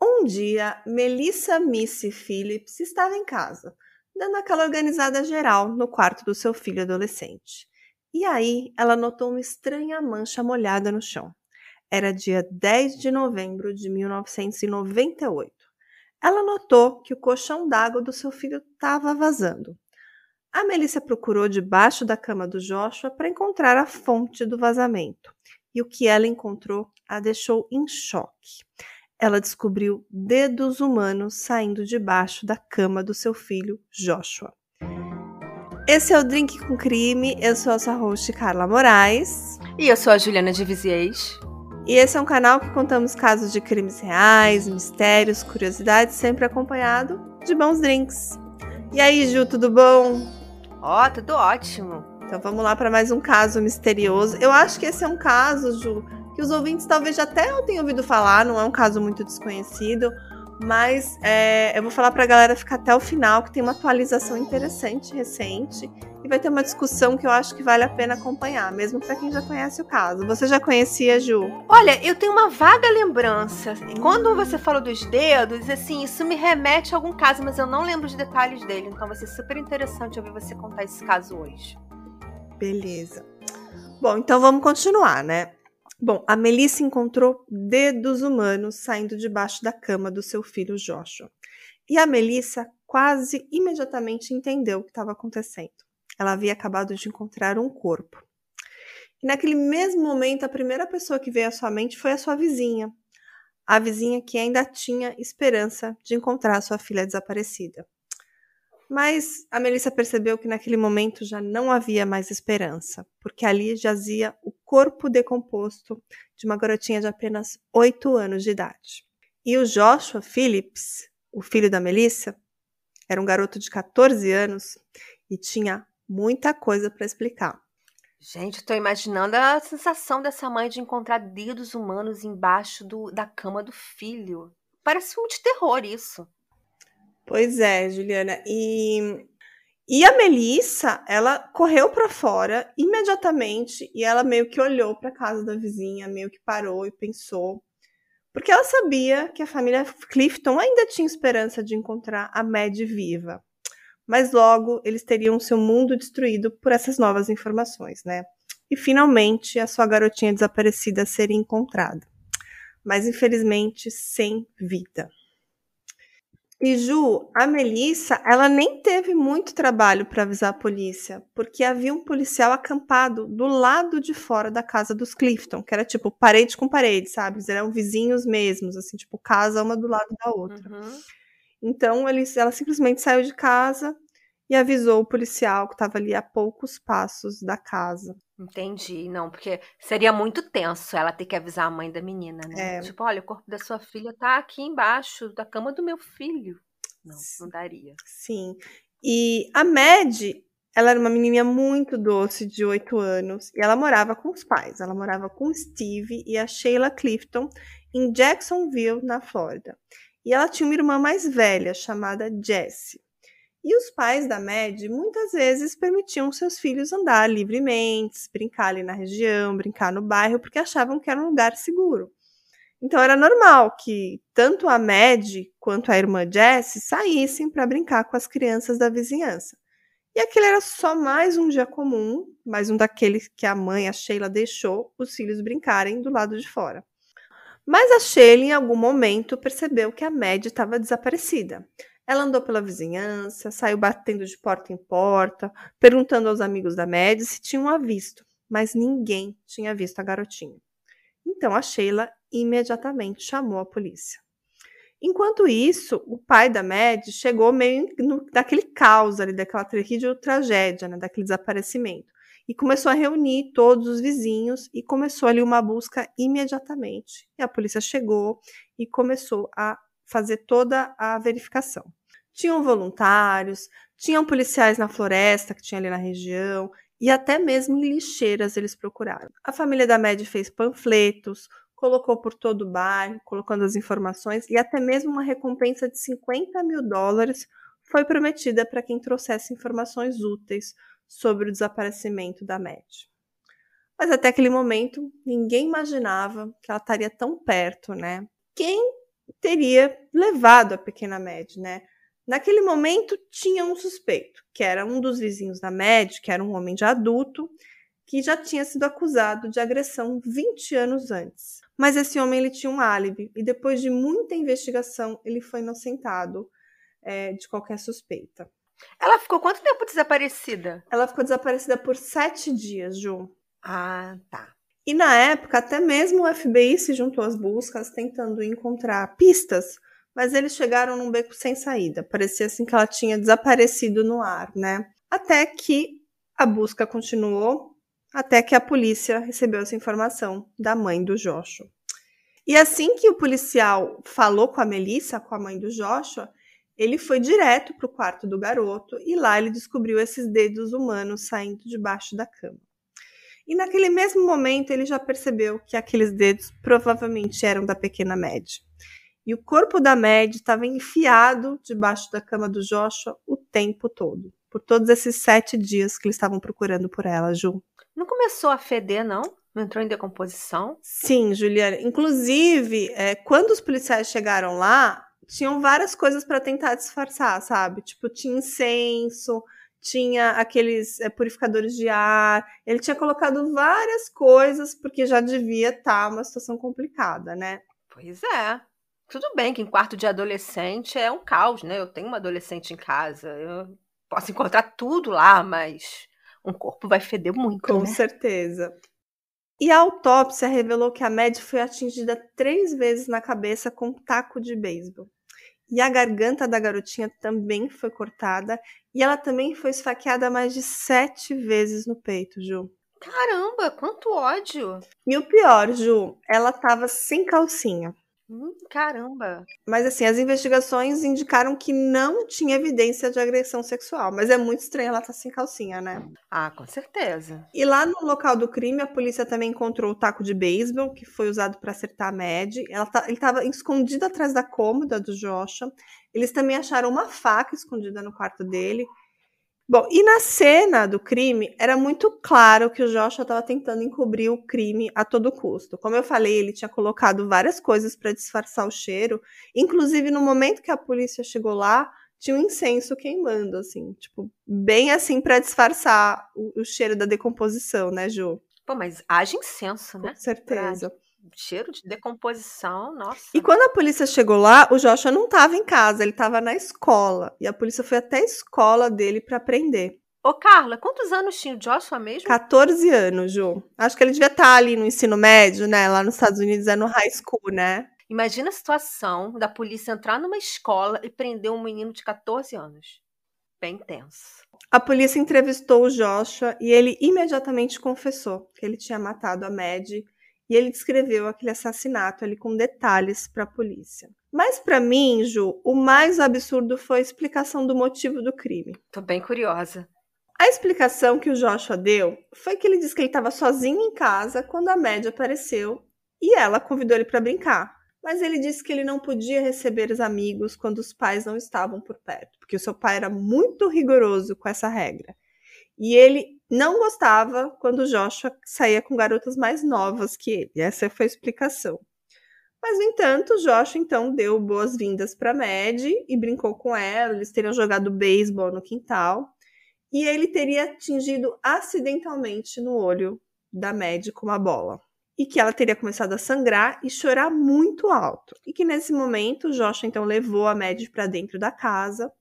Um dia, Melissa Missy Phillips estava em casa, dando aquela organizada geral no quarto do seu filho adolescente. E aí, ela notou uma estranha mancha molhada no chão. Era dia 10 de novembro de 1998. Ela notou que o colchão d'água do seu filho estava vazando. A Melissa procurou debaixo da cama do Joshua para encontrar a fonte do vazamento. E o que ela encontrou a deixou em choque ela descobriu dedos humanos saindo debaixo da cama do seu filho Joshua. Esse é o Drink com Crime. Eu sou a sua host Carla Moraes. E eu sou a Juliana de Viziers. E esse é um canal que contamos casos de crimes reais, mistérios, curiosidades, sempre acompanhado de bons drinks. E aí, Ju, tudo bom? Ó, oh, tudo ótimo. Então vamos lá para mais um caso misterioso. Eu acho que esse é um caso, Ju, que os ouvintes talvez já até tenham ouvido falar, não é um caso muito desconhecido, mas é, eu vou falar para a galera ficar até o final, que tem uma atualização interessante, recente, e vai ter uma discussão que eu acho que vale a pena acompanhar, mesmo para quem já conhece o caso. Você já conhecia, Ju? Olha, eu tenho uma vaga lembrança. Quando você falou dos dedos, assim, isso me remete a algum caso, mas eu não lembro os detalhes dele, então vai ser super interessante ouvir você contar esse caso hoje. Beleza. Bom, então vamos continuar, né? Bom, a Melissa encontrou dedos humanos saindo debaixo da cama do seu filho Joshua. E a Melissa quase imediatamente entendeu o que estava acontecendo. Ela havia acabado de encontrar um corpo. E naquele mesmo momento, a primeira pessoa que veio à sua mente foi a sua vizinha. A vizinha que ainda tinha esperança de encontrar sua filha desaparecida. Mas a Melissa percebeu que naquele momento já não havia mais esperança, porque ali jazia o corpo decomposto de uma garotinha de apenas 8 anos de idade. E o Joshua Phillips, o filho da Melissa, era um garoto de 14 anos e tinha muita coisa para explicar. Gente, estou imaginando a sensação dessa mãe de encontrar dedos humanos embaixo do, da cama do filho. Parece um filme de terror isso. Pois é, Juliana. E, e a Melissa, ela correu para fora imediatamente e ela meio que olhou para casa da vizinha, meio que parou e pensou. Porque ela sabia que a família Clifton ainda tinha esperança de encontrar a Mad viva. Mas logo eles teriam seu mundo destruído por essas novas informações, né? E finalmente a sua garotinha desaparecida seria encontrada. Mas infelizmente sem vida. E Ju, a Melissa, ela nem teve muito trabalho para avisar a polícia, porque havia um policial acampado do lado de fora da casa dos Clifton, que era tipo parede com parede, sabe? Eles eram vizinhos mesmos, assim, tipo casa uma do lado da outra. Uhum. Então, eles, ela simplesmente saiu de casa e avisou o policial que estava ali a poucos passos da casa. Entendi, não, porque seria muito tenso ela ter que avisar a mãe da menina, né? É. Tipo, olha, o corpo da sua filha tá aqui embaixo da cama do meu filho. Não, não daria. Sim. E a Mad, ela era uma menininha muito doce, de 8 anos, e ela morava com os pais. Ela morava com o Steve e a Sheila Clifton em Jacksonville, na Flórida. E ela tinha uma irmã mais velha, chamada Jessie. E os pais da Mad muitas vezes permitiam seus filhos andar livremente, brincar ali na região, brincar no bairro, porque achavam que era um lugar seguro. Então era normal que tanto a Mad quanto a irmã Jessie saíssem para brincar com as crianças da vizinhança. E aquele era só mais um dia comum, mais um daqueles que a mãe, a Sheila, deixou os filhos brincarem do lado de fora. Mas a Sheila, em algum momento, percebeu que a Mad estava desaparecida. Ela andou pela vizinhança, saiu batendo de porta em porta, perguntando aos amigos da Mad se tinham a visto, mas ninguém tinha visto a garotinha. Então a Sheila imediatamente chamou a polícia. Enquanto isso, o pai da Mad chegou meio no, daquele caos ali, daquela terrível tragédia, né, daquele desaparecimento, e começou a reunir todos os vizinhos e começou ali uma busca imediatamente. E a polícia chegou e começou a fazer toda a verificação. Tinham voluntários, tinham policiais na floresta que tinha ali na região, e até mesmo em lixeiras eles procuraram. A família da Med fez panfletos, colocou por todo o bairro, colocando as informações, e até mesmo uma recompensa de 50 mil dólares foi prometida para quem trouxesse informações úteis sobre o desaparecimento da Med. Mas até aquele momento, ninguém imaginava que ela estaria tão perto, né? Quem teria levado a pequena Mad, né? Naquele momento tinha um suspeito, que era um dos vizinhos da Mad, que era um homem já adulto, que já tinha sido acusado de agressão 20 anos antes. Mas esse homem ele tinha um álibi e depois de muita investigação ele foi inocentado é, de qualquer suspeita. Ela ficou quanto tempo desaparecida? Ela ficou desaparecida por sete dias, Ju. Ah, tá. E na época, até mesmo o FBI se juntou às buscas, tentando encontrar pistas, mas eles chegaram num beco sem saída. Parecia assim que ela tinha desaparecido no ar, né? Até que a busca continuou, até que a polícia recebeu essa informação da mãe do Joshua. E assim que o policial falou com a Melissa, com a mãe do Joshua, ele foi direto para o quarto do garoto e lá ele descobriu esses dedos humanos saindo debaixo da cama. E naquele mesmo momento ele já percebeu que aqueles dedos provavelmente eram da pequena Mad. E o corpo da Mad estava enfiado debaixo da cama do Joshua o tempo todo, por todos esses sete dias que eles estavam procurando por ela, Ju. Não começou a feder, não? Não entrou em decomposição? Sim, Juliana. Inclusive, é, quando os policiais chegaram lá, tinham várias coisas para tentar disfarçar, sabe? Tipo, tinha incenso, tinha aqueles é, purificadores de ar. Ele tinha colocado várias coisas porque já devia estar tá uma situação complicada, né? Pois é. Tudo bem que em quarto de adolescente é um caos, né? Eu tenho uma adolescente em casa, eu posso encontrar tudo lá, mas um corpo vai feder muito, Com né? certeza. E a autópsia revelou que a Mad foi atingida três vezes na cabeça com um taco de beisebol. E a garganta da garotinha também foi cortada. E ela também foi esfaqueada mais de sete vezes no peito, Ju. Caramba, quanto ódio! E o pior, Ju, ela tava sem calcinha. Hum, caramba! Mas assim, as investigações indicaram que não tinha evidência de agressão sexual. Mas é muito estranho ela estar tá sem calcinha, né? Ah, com certeza. E lá no local do crime, a polícia também encontrou o taco de beisebol, que foi usado para acertar a Mad. Ela tá, ele estava escondido atrás da cômoda do Joshua. Eles também acharam uma faca escondida no quarto dele. Bom, e na cena do crime, era muito claro que o Joshua estava tentando encobrir o crime a todo custo. Como eu falei, ele tinha colocado várias coisas para disfarçar o cheiro. Inclusive, no momento que a polícia chegou lá, tinha um incenso queimando, assim, tipo, bem assim para disfarçar o, o, cheiro da decomposição, né, Ju? Pô, mas haja incenso, né? Com certeza. Pra cheiro de decomposição, nossa. E quando a polícia chegou lá, o Joshua não estava em casa, ele estava na escola. E a polícia foi até a escola dele para prender. Ô, Carla, quantos anos tinha o Joshua mesmo? 14 anos, Ju. Acho que ele devia estar tá ali no ensino médio, né? Lá nos Estados Unidos é no high school, né? Imagina a situação da polícia entrar numa escola e prender um menino de 14 anos. Bem tenso. A polícia entrevistou o Joshua e ele imediatamente confessou que ele tinha matado a Maddie e ele descreveu aquele assassinato ali com detalhes para a polícia. Mas para mim, Ju, o mais absurdo foi a explicação do motivo do crime. Tô bem curiosa. A explicação que o Joshua deu foi que ele disse que ele estava sozinho em casa quando a média apareceu e ela convidou ele para brincar. Mas ele disse que ele não podia receber os amigos quando os pais não estavam por perto, porque o seu pai era muito rigoroso com essa regra. E ele não gostava quando Joshua saía com garotas mais novas que ele. Essa foi a explicação. Mas, no entanto, Joshua então deu boas-vindas para Mad e brincou com ela. Eles teriam jogado beisebol no quintal. E ele teria atingido acidentalmente no olho da Mad com uma bola. E que ela teria começado a sangrar e chorar muito alto. E que nesse momento, Joshua então levou a Mad para dentro da casa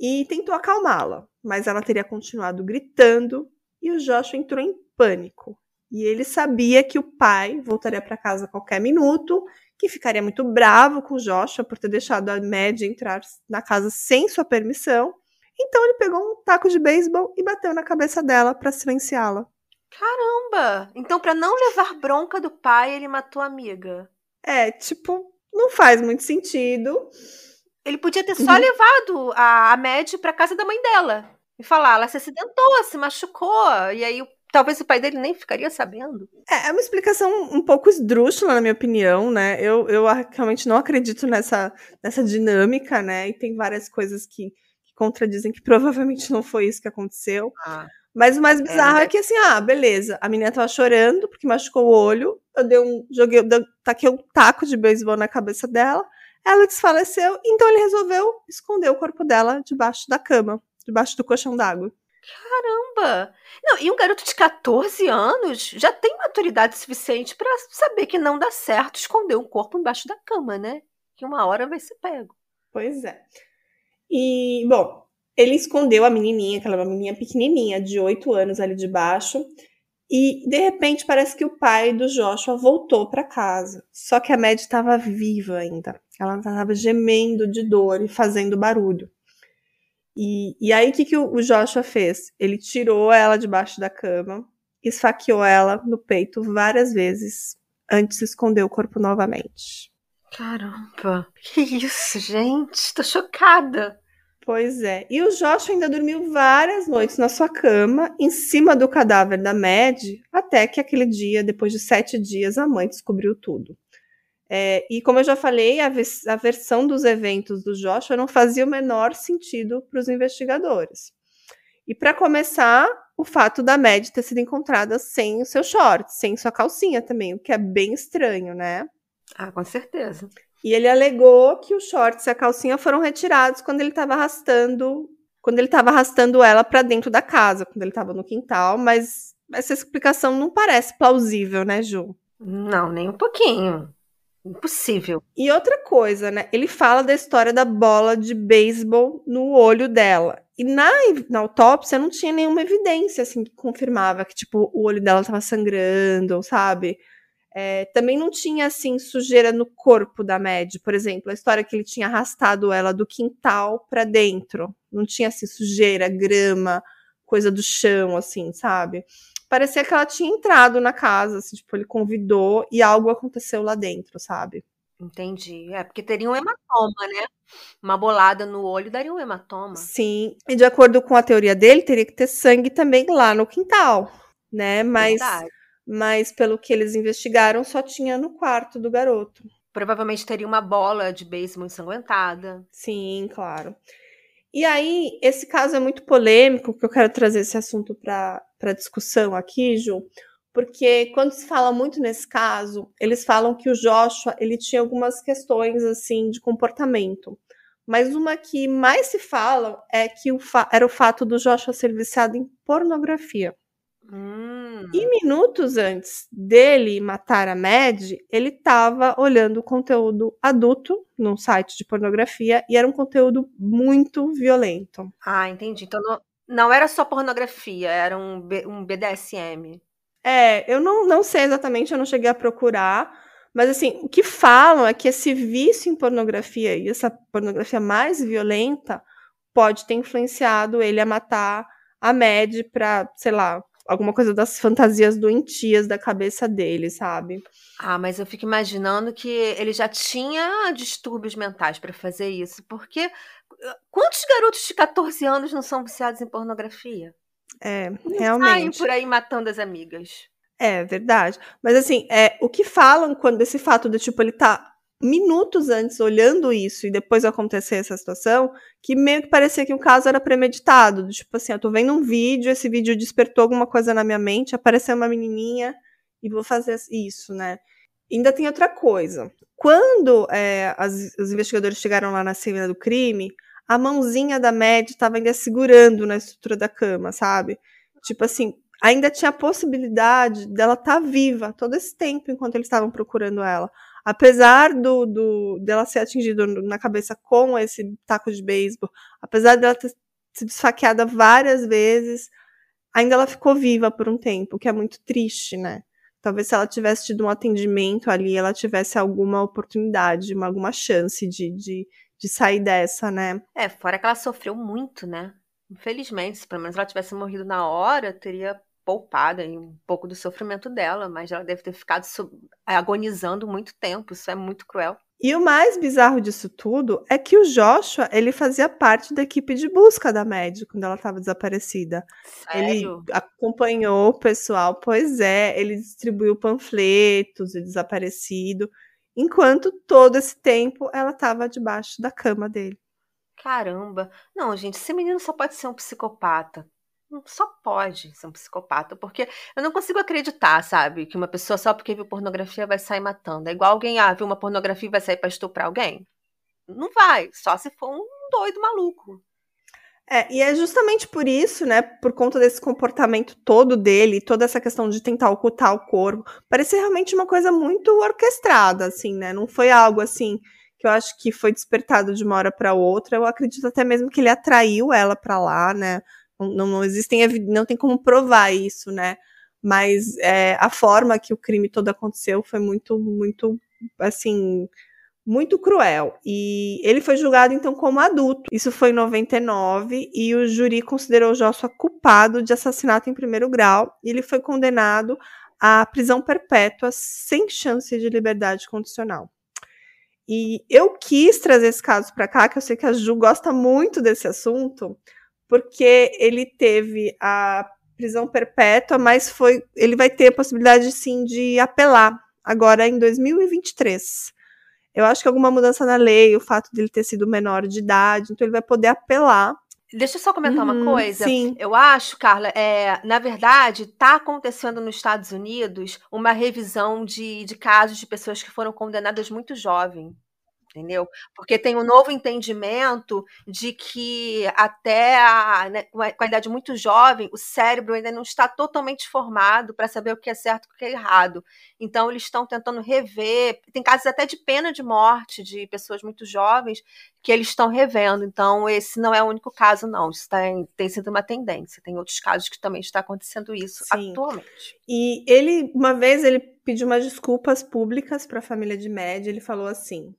e tentou acalmá-la, mas ela teria continuado gritando e o Joshua entrou em pânico. E ele sabia que o pai voltaria para casa a qualquer minuto, que ficaria muito bravo com o Joshua por ter deixado a Mad entrar na casa sem sua permissão. Então ele pegou um taco de beisebol e bateu na cabeça dela para silenciá-la. Caramba! Então, para não levar bronca do pai, ele matou a amiga. É, tipo, não faz muito sentido. Ele podia ter só uhum. levado a, a Mad pra casa da mãe dela. E falar, ela se acidentou, se machucou. E aí talvez o pai dele nem ficaria sabendo. É, é uma explicação um pouco esdrúxula, na minha opinião, né? Eu, eu realmente não acredito nessa, nessa dinâmica, né? E tem várias coisas que, que contradizem que provavelmente não foi isso que aconteceu. Ah, Mas o mais é, bizarro é, é, que assim, ah, beleza, a menina tava chorando porque machucou o olho, eu dei um, joguei, eu taquei um taco de beisebol na cabeça dela, Ela desfaleceu, então ele resolveu esconder o corpo dela debaixo da cama, debaixo do colchão d'água. Caramba! Não, e um garoto de 14 anos já tem maturidade suficiente para saber que não dá certo esconder um corpo embaixo da cama, né? Que uma hora vai ser pego. Pois é. E, bom, ele escondeu a menininha, aquela menininha pequenininha, de 8 anos ali debaixo. E, de repente, parece que o pai do Joshua voltou para casa. Só que a Mad estava viva ainda. Ela estava gemendo de dor e fazendo barulho. E, e aí, o que, que o Joshua fez? Ele tirou ela debaixo da cama, esfaqueou ela no peito várias vezes, antes de esconder o corpo novamente. Caramba, que isso, gente? Tô chocada. Pois é. E o Joshua ainda dormiu várias noites na sua cama, em cima do cadáver da Mad, até que aquele dia, depois de sete dias, a mãe descobriu tudo. É, e como eu já falei, a, a, versão dos eventos do Joshua não fazia o menor sentido para os investigadores. E para começar, o fato da Mad ter sido encontrada sem o seu short, sem sua calcinha também, o que é bem estranho, né? Ah, com certeza. E ele alegou que os shorts e a calcinha foram retirados quando ele estava arrastando, quando ele estava arrastando ela para dentro da casa, quando ele estava no quintal, mas essa explicação não parece plausível, né, Ju? Não, nem um pouquinho. Impossível. E outra coisa, né? Ele fala da história da bola de beisebol no olho dela. E na, na autópsia não tinha nenhuma evidência, assim, que confirmava que, tipo, o olho dela tava sangrando, sabe? É, também não tinha, assim, sujeira no corpo da Mad. Por exemplo, a história que ele tinha arrastado ela do quintal para dentro. Não tinha, assim, sujeira, grama, coisa do chão, assim, sabe? Parecia que ela tinha entrado na casa, assim, tipo, ele convidou e algo aconteceu lá dentro, sabe? Entendi. É, porque teria um hematoma, né? Uma bolada no olho daria um hematoma. Sim. E de acordo com a teoria dele, teria que ter sangue também lá no quintal, né? Mas, mas pelo que eles investigaram, só tinha no quarto do garoto. Provavelmente teria uma bola de beisebol ensanguentada. Sim, claro. E aí, esse caso é muito polêmico, que eu quero trazer esse assunto para discussão aqui, Ju, porque quando se fala muito nesse caso, eles falam que o Joshua ele tinha algumas questões assim de comportamento. Mas uma que mais se fala é que o era o fato do Joshua ser viciado em pornografia. Hum. E minutos antes dele matar a Mad, ele estava olhando conteúdo adulto num site de pornografia e era um conteúdo muito violento. Ah, entendi. Então não, não era só pornografia, era um, B, um BDSM. É, eu não, não sei exatamente, eu não cheguei a procurar, mas assim, o que falam é que esse vício em pornografia e essa pornografia mais violenta pode ter influenciado ele a matar a Mad para, sei lá, alguma coisa das fantasias doentias da cabeça dele, sabe? Ah, mas eu fico imaginando que ele já tinha distúrbios mentais para fazer isso, porque uh, quantos garotos de 14 anos não são viciados em pornografia? É, realmente. Saem por aí matando as amigas. É, verdade. Mas assim, é, o que falam quando desse fato de tipo ele tá minutos antes olhando isso e depois acontecer essa situação, que meio que parecia que o caso era premeditado. Tipo assim, eu tô vendo um vídeo, esse vídeo despertou alguma coisa na minha mente, apareceu uma menininha e vou fazer isso, né? Ainda tem outra coisa. Quando é, as, os investigadores chegaram lá na cena do crime, a mãozinha da Mad estava ainda segurando na estrutura da cama, sabe? Tipo assim, ainda tinha a possibilidade dela estar tá viva todo esse tempo enquanto eles estavam procurando ela apesar do, do dela ser atingida na cabeça com esse taco de beisebol, apesar dela ter sido esfaqueada várias vezes, ainda ela ficou viva por um tempo, o que é muito triste, né? Talvez se ela tivesse tido um atendimento ali, ela tivesse alguma oportunidade, uma, alguma chance de, de, de sair dessa, né? É, fora que ela sofreu muito, né? Infelizmente, se pelo menos ela tivesse morrido na hora, teria poupada em um pouco do sofrimento dela, mas ela deve ter ficado agonizando muito tempo. Isso é muito cruel. E o mais bizarro disso tudo é que o Joshua, ele fazia parte da equipe de busca da Mad quando ela estava desaparecida. Sério? Ele acompanhou o pessoal, pois é, ele distribuiu panfletos de desaparecido, enquanto todo esse tempo ela estava debaixo da cama dele. Caramba. Não, gente, esse menino só pode ser um psicopata só pode ser um psicopata, porque eu não consigo acreditar, sabe, que uma pessoa só porque viu pornografia vai sair matando. É igual alguém, ah, viu uma pornografia e vai sair pra estuprar alguém. Não vai, só se for um doido maluco. É, e é justamente por isso, né, por conta desse comportamento todo dele, toda essa questão de tentar ocultar o corpo, parecia realmente uma coisa muito orquestrada, assim, né? Não foi algo assim que eu acho que foi despertado de uma hora para outra. Eu acredito até mesmo que ele atraiu ela para lá, né? Não, não existem, não tem como provar isso, né? Mas é, a forma que o crime todo aconteceu foi muito, muito, assim, muito cruel. E ele foi julgado então como adulto. Isso foi em 99 e o júri considerou Joshua culpado de assassinato em primeiro grau e ele foi condenado à prisão perpétua sem chance de liberdade condicional. E eu quis trazer esse caso para cá, que eu sei que a Ju gosta muito desse assunto, porque ele teve a prisão perpétua, mas foi, ele vai ter a possibilidade sim de apelar agora em 2023. Eu acho que alguma mudança na lei, o fato de ele ter sido menor de idade, então ele vai poder apelar. Deixa eu só comentar uhum, uma coisa. Sim. Eu acho, Carla, é, na verdade, está acontecendo nos Estados Unidos uma revisão de, de casos de pessoas que foram condenadas muito jovens entendeu? Porque tem um novo entendimento de que até a, né, com a idade muito jovem, o cérebro ainda não está totalmente formado para saber o que é certo e o que é errado. Então, eles estão tentando rever. Tem casos até de pena de morte de pessoas muito jovens que eles estão revendo. Então, esse não é o único caso, não. Isso tem, tem sido uma tendência. Tem outros casos que também está acontecendo isso Sim. atualmente. E ele, uma vez, ele pediu umas desculpas públicas para a família de Med. Ele falou assim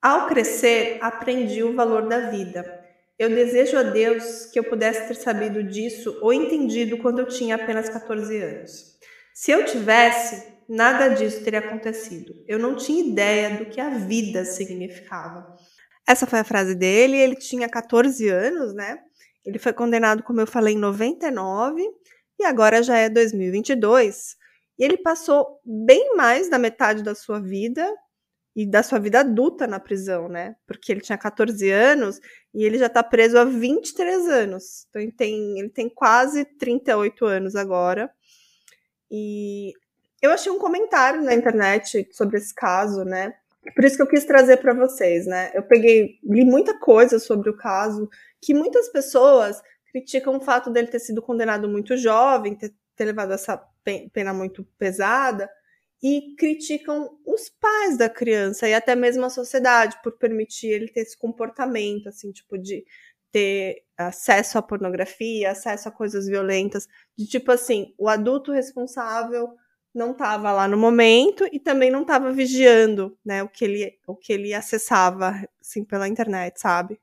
ao crescer, aprendi o valor da vida. Eu desejo a Deus que eu pudesse ter sabido disso ou entendido quando eu tinha apenas 14 anos. Se eu tivesse, nada disso teria acontecido. Eu não tinha ideia do que a vida significava. Essa foi a frase dele. Ele tinha 14 anos, né? Ele foi condenado, como eu falei, em 99 e agora já é 2022. E ele passou bem mais da metade da sua vida e da sua vida adulta na prisão, né? Porque ele tinha 14 anos e ele já está preso há 23 anos. Então ele tem, ele tem quase 38 anos agora. E eu achei um comentário na internet sobre esse caso, né? Por isso que eu quis trazer para vocês, né? Eu peguei, li muita coisa sobre o caso, que muitas pessoas criticam o fato dele ter sido condenado muito jovem, ter, ter levado essa pena muito pesada, e criticam os pais da criança e até mesmo a sociedade por permitir ele ter esse comportamento, assim, tipo, de ter acesso à pornografia, acesso a coisas violentas, de tipo assim, o adulto responsável não estava lá no momento e também não estava vigiando, né, o que ele o que ele acessava assim pela internet, sabe?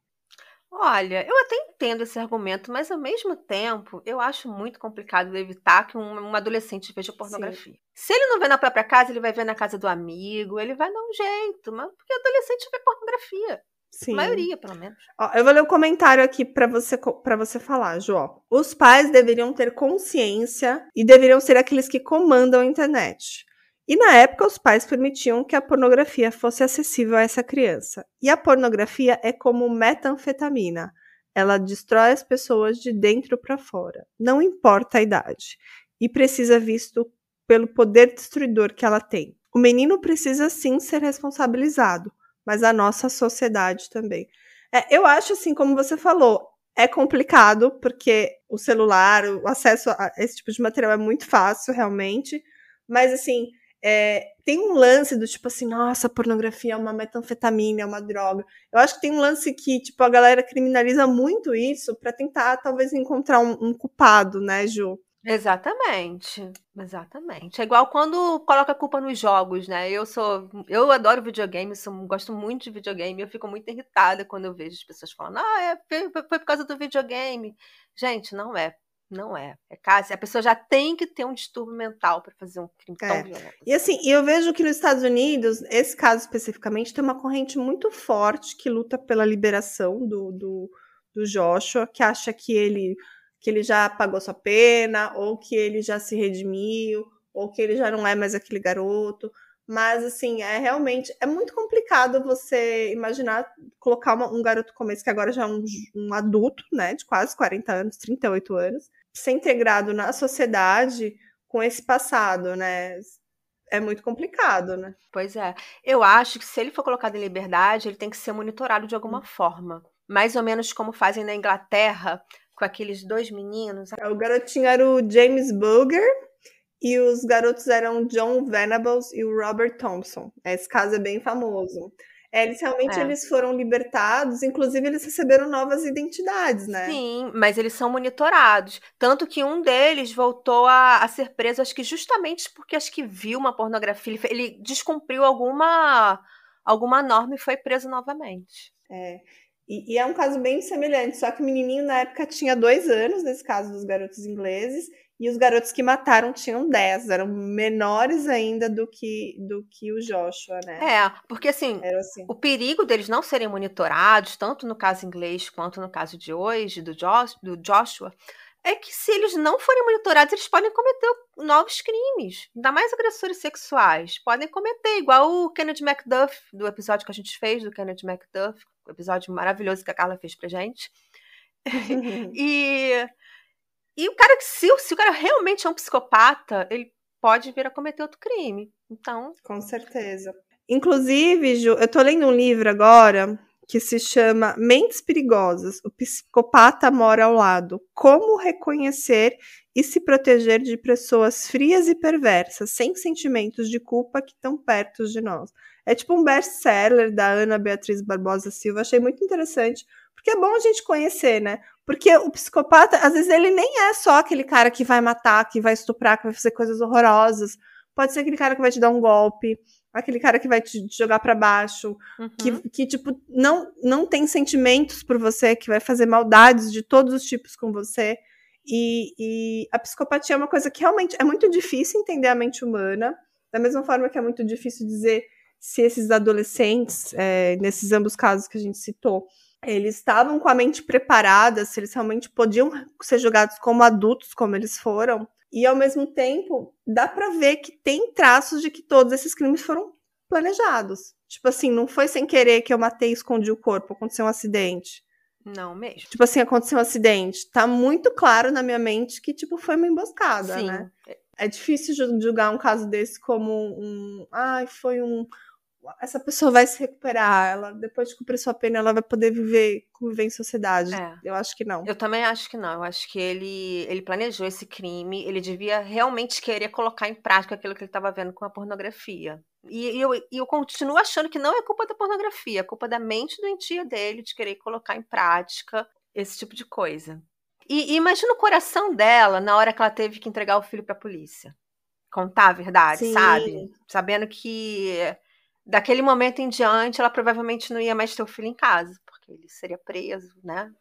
Olha, eu até entendo esse argumento, mas ao mesmo tempo eu acho muito complicado evitar que um, um adolescente veja pornografia. Sim. Se ele não vê na própria casa, ele vai ver na casa do amigo, ele vai dar um jeito, mas porque adolescente vê pornografia. Sim. A maioria, pelo menos. Ó, eu vou ler o um comentário aqui para você para você falar, João. Os pais deveriam ter consciência e deveriam ser aqueles que comandam a internet. E na época, os pais permitiam que a pornografia fosse acessível a essa criança. E a pornografia é como metanfetamina. Ela destrói as pessoas de dentro para fora, não importa a idade, e precisa visto pelo poder destruidor que ela tem. O menino precisa sim ser responsabilizado, mas a nossa sociedade também. É, eu acho assim, como você falou, é complicado porque o celular, o acesso a esse tipo de material é muito fácil, realmente. Mas assim, é, tem um lance do tipo assim, nossa, pornografia é uma metanfetamina, é uma droga. Eu acho que tem um lance que, tipo, a galera criminaliza muito isso para tentar, talvez, encontrar um, um, culpado, né, Ju? Exatamente, exatamente. É igual quando coloca a culpa nos jogos, né? Eu sou, eu adoro videogame, sou, gosto muito de videogame, eu fico muito irritada quando eu vejo as pessoas falando, ah, é, foi, foi por causa do videogame. Gente, não é. Não é. É caso, a pessoa já tem que ter um distúrbio mental para fazer um crime tão é. violento. E assim, eu vejo que nos Estados Unidos, esse caso especificamente, tem uma corrente muito forte que luta pela liberação do, do, do Joshua, que acha que ele, que ele já pagou sua pena, ou que ele já se redimiu, ou que ele já não é mais aquele garoto. Mas, assim, é realmente. É muito complicado você imaginar colocar uma, um garoto como esse, que agora já é um, um, adulto, né, de quase 40 anos, 38 anos, ser integrado na sociedade com esse passado, né? é muito complicado, né? Pois é. Eu acho que se ele for colocado em liberdade, ele tem que ser monitorado de alguma hum. forma. Mais ou menos como fazem na Inglaterra, com aqueles dois meninos. É, o garotinho era o James Boger e os garotos eram John Venables e o Robert Thompson. Esse caso é bem famoso. É, eles realmente é. eles foram libertados, inclusive eles receberam novas identidades, né? Sim, mas eles são monitorados. Tanto que um deles voltou a, a ser preso, acho que justamente porque acho que viu uma pornografia, ele, ele descumpriu alguma, alguma norma e foi preso novamente. É. E, e, é um caso bem semelhante, só que o menininho na época tinha dois anos, nesse caso dos garotos ingleses, e os garotos que mataram tinham 10, eram menores ainda do que do que o Joshua, né? É, porque assim, assim, o perigo deles não serem monitorados, tanto no caso inglês quanto no caso de hoje, do, Josh, do Joshua, é que se eles não forem monitorados, eles podem cometer novos crimes, ainda mais agressores sexuais. Podem cometer, igual o Kennedy MacDuff, do episódio que a gente fez do Kennedy MacDuff, o episódio maravilhoso que a Carla fez pra gente. e e o cara, se, se o cara realmente é um psicopata, ele pode vir a cometer outro crime. Então. Com certeza. Inclusive, Ju, eu tô lendo um livro agora que se chama Mentes Perigosas. O psicopata mora ao lado. Como reconhecer e se proteger de pessoas frias e perversas, sem sentimentos de culpa que estão perto de nós. É tipo um best-seller da Ana Beatriz Barbosa Silva. Achei muito interessante, porque é bom a gente conhecer, né? Porque o psicopata, às vezes, ele nem é só aquele cara que vai matar, que vai estuprar, que vai fazer coisas horrorosas. Pode ser aquele cara que vai te dar um golpe, aquele cara que vai te jogar para baixo, uhum. que, que, tipo, não, não tem sentimentos por você, que vai fazer maldades de todos os tipos com você. E, e a psicopatia é uma coisa que realmente é muito difícil entender a mente humana, da mesma forma que é muito difícil dizer se esses adolescentes, é, nesses ambos casos que a gente citou, eles estavam com a mente preparada, se eles realmente podiam ser jogados como adultos, como eles foram. E ao mesmo tempo, dá para ver que tem traços de que todos esses crimes foram planejados. Tipo assim, não foi sem querer que eu matei e escondi o corpo, aconteceu um acidente. Não mesmo. Tipo assim, aconteceu um acidente. Tá muito claro na minha mente que, tipo, foi uma emboscada, Sim. né? É difícil julgar um caso desse como um. Ai, foi um, essa pessoa vai se recuperar, ela depois de cumprir sua pena, ela vai poder viver, conviver em sociedade. É. Eu acho que não. Eu também acho que não. Eu acho que ele, ele planejou esse crime, ele devia realmente querer colocar em prática aquilo que ele estava vendo com a pornografia. E, e, eu, e eu continuo achando que não é culpa da pornografia, é culpa da mente doentia dele de querer colocar em prática esse tipo de coisa. E, e imagina o coração dela na hora que ela teve que entregar o filho para a polícia. Contar a verdade, Sim. sabe? Sabendo que daquele momento em diante, ela provavelmente não ia mais ter o filho em casa, porque ele seria preso, né?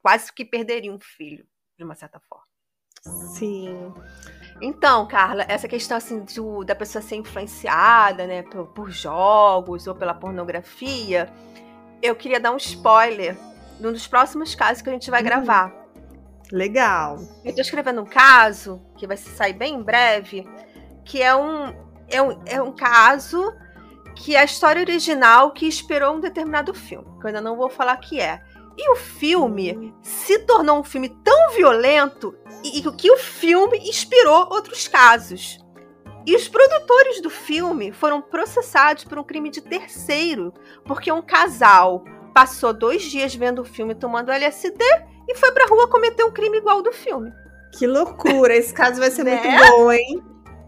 Quase que perderia um filho, de uma certa forma. Sim. Então, Carla, essa questão assim do, da pessoa ser influenciada, né, por, por, jogos ou pela pornografia, eu queria dar um spoiler de um dos próximos casos que a gente vai hum. gravar. Legal. Eu tô escrevendo um caso que vai sair bem em breve, que é um é um, é um caso que é a história original que inspirou um determinado filme, que eu ainda não vou falar que é. E o filme se tornou um filme tão violento e, e que o filme inspirou outros casos. E os produtores do filme foram processados por um crime de terceiro, porque um casal passou dois dias vendo o filme tomando LSD e foi pra rua cometer um crime igual ao do filme. Que loucura! Esse caso vai ser né? muito bom, hein?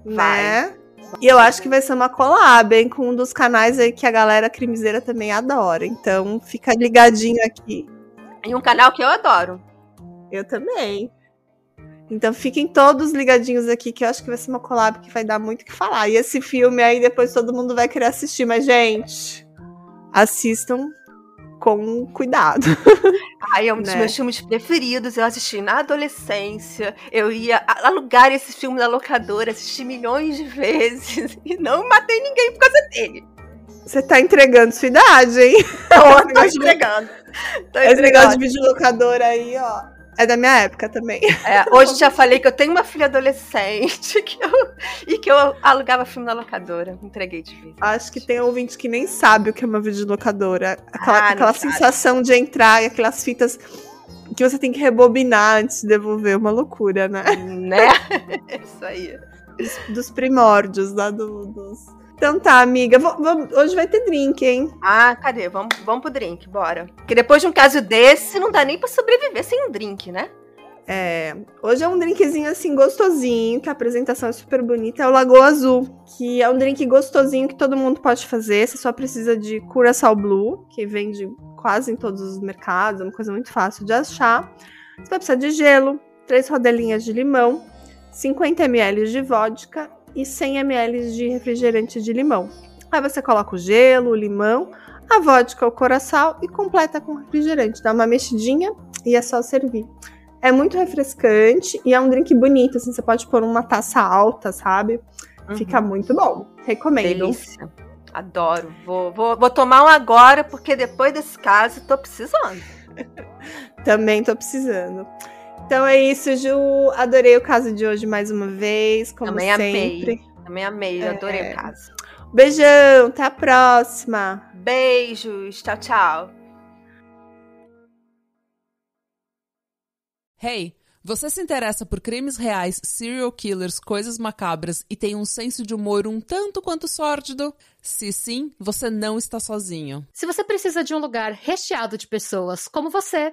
Vai. Né? E eu acho que vai ser uma collab, hein, com um dos canais aí que a galera crimiseira também adora. Então, fica ligadinho aqui. E um canal que eu adoro. Eu também. Então fiquem todos ligadinhos aqui, que eu acho que vai ser uma collab que vai dar muito o que falar. E esse filme aí depois todo mundo vai querer assistir, mas, gente, assistam com cuidado. Ai, é um dos né? meus filmes preferidos. Eu assisti na adolescência. Eu ia alugar esse filme na locadora, assisti milhões de vezes e não matei ninguém por causa dele. Você tá entregando sua idade, hein? Tô, tô entregando. Tô Esse negócio de videolocadora aí, ó. É da minha época também. É, hoje já falei que eu tenho uma filha adolescente que eu, e que eu alugava filme na locadora. Entreguei de vez. Acho que tem ouvintes que nem sabem o que é uma videolocadora. Aquela, ah, aquela sensação de entrar e aquelas fitas que você tem que rebobinar antes de devolver. Uma loucura, né? Né? Isso aí. dos, dos primórdios lá do, dos. Então tá, amiga. hoje vai ter drink, hein? Ah, cadê? Vamos, vamos pro drink, bora. Porque depois de um caso desse, não dá nem pra sobreviver sem um drink, né? É, hoje é um drinkzinho assim gostosinho, que a apresentação é super bonita, é o Lagoa Azul, que é um drink gostosinho que todo mundo pode fazer, você só precisa de Curaçao Blue, que vende quase em todos os mercados, é uma coisa muito fácil de achar. Você vai precisar de gelo, três rodelinhas de limão, 50 ml de vodka e 100 ml de refrigerante de limão. Aí você coloca o gelo, o limão, a vodka, o coração e completa com refrigerante. Dá uma mexidinha e é só servir. É muito refrescante e é um drink bonito, assim, você pode pôr uma taça alta, sabe? Uhum. Fica muito bom. Recomendo. Delícia. Adoro. Vou, vou, vou tomar um agora, porque depois desse caso tô precisando. Também tô precisando. Então é isso, Ju. Adorei o caso de hoje mais uma vez, como Também sempre. Amei. Também amei, adorei é... o caso. Beijão, até a próxima. Beijos, tchau, tchau. Hey, você se interessa por crimes reais, serial killers, coisas macabras e tem um senso de humor um tanto quanto sórdido? Se sim, você não está sozinho. Se você precisa de um lugar recheado de pessoas como você